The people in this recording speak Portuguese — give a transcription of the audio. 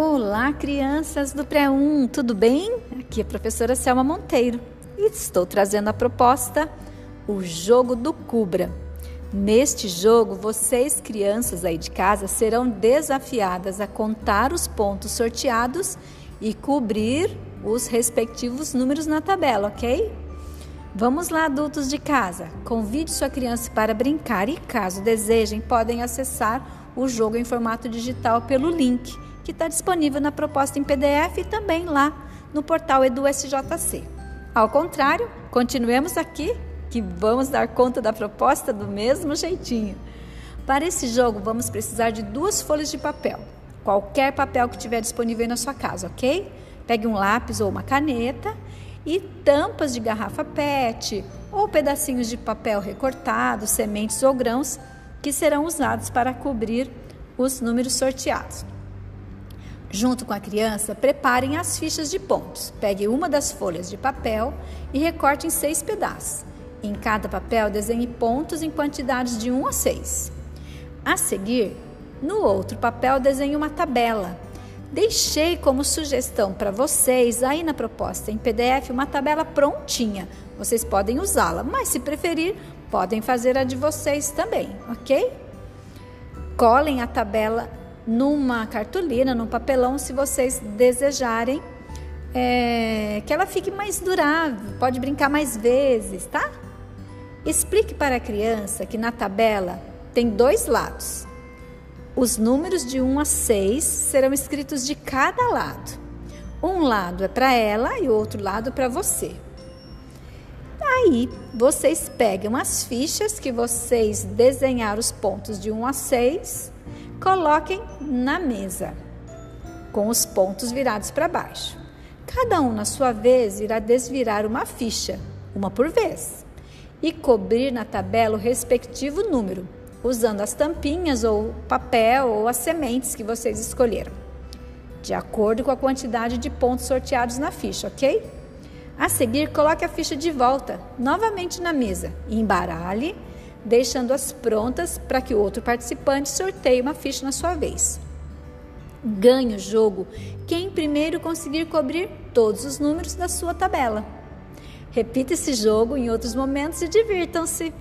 Olá, crianças do Pré-1, tudo bem? Aqui é a professora Selma Monteiro e estou trazendo a proposta O Jogo do Cubra. Neste jogo, vocês, crianças aí de casa, serão desafiadas a contar os pontos sorteados e cobrir os respectivos números na tabela, ok? Vamos lá, adultos de casa. Convide sua criança para brincar e, caso desejem, podem acessar o jogo em formato digital pelo link que está disponível na proposta em PDF e também lá no portal EduSJC. Ao contrário, continuemos aqui que vamos dar conta da proposta do mesmo jeitinho. Para esse jogo, vamos precisar de duas folhas de papel, qualquer papel que tiver disponível na sua casa, ok? Pegue um lápis ou uma caneta e tampas de garrafa PET ou pedacinhos de papel recortado, sementes ou grãos que serão usados para cobrir os números sorteados. Junto com a criança, preparem as fichas de pontos. Pegue uma das folhas de papel e recorte em seis pedaços. Em cada papel, desenhe pontos em quantidades de 1 a 6. A seguir, no outro papel, desenhe uma tabela. Deixei como sugestão para vocês, aí na proposta em PDF, uma tabela prontinha. Vocês podem usá-la, mas se preferir, podem fazer a de vocês também, ok? Colhem a tabela numa cartolina, num papelão, se vocês desejarem é, que ela fique mais durável, pode brincar mais vezes, tá? Explique para a criança que na tabela tem dois lados. Os números de 1 a 6 serão escritos de cada lado. Um lado é para ela e o outro lado para você. Aí, vocês pegam as fichas que vocês desenharam os pontos de 1 a 6 Coloquem na mesa, com os pontos virados para baixo. Cada um, na sua vez, irá desvirar uma ficha, uma por vez, e cobrir na tabela o respectivo número, usando as tampinhas ou papel ou as sementes que vocês escolheram, de acordo com a quantidade de pontos sorteados na ficha, ok? A seguir, coloque a ficha de volta, novamente na mesa, e embaralhe deixando-as prontas para que o outro participante sorteie uma ficha na sua vez. Ganhe o jogo quem primeiro conseguir cobrir todos os números da sua tabela. Repita esse jogo em outros momentos e divirtam-se!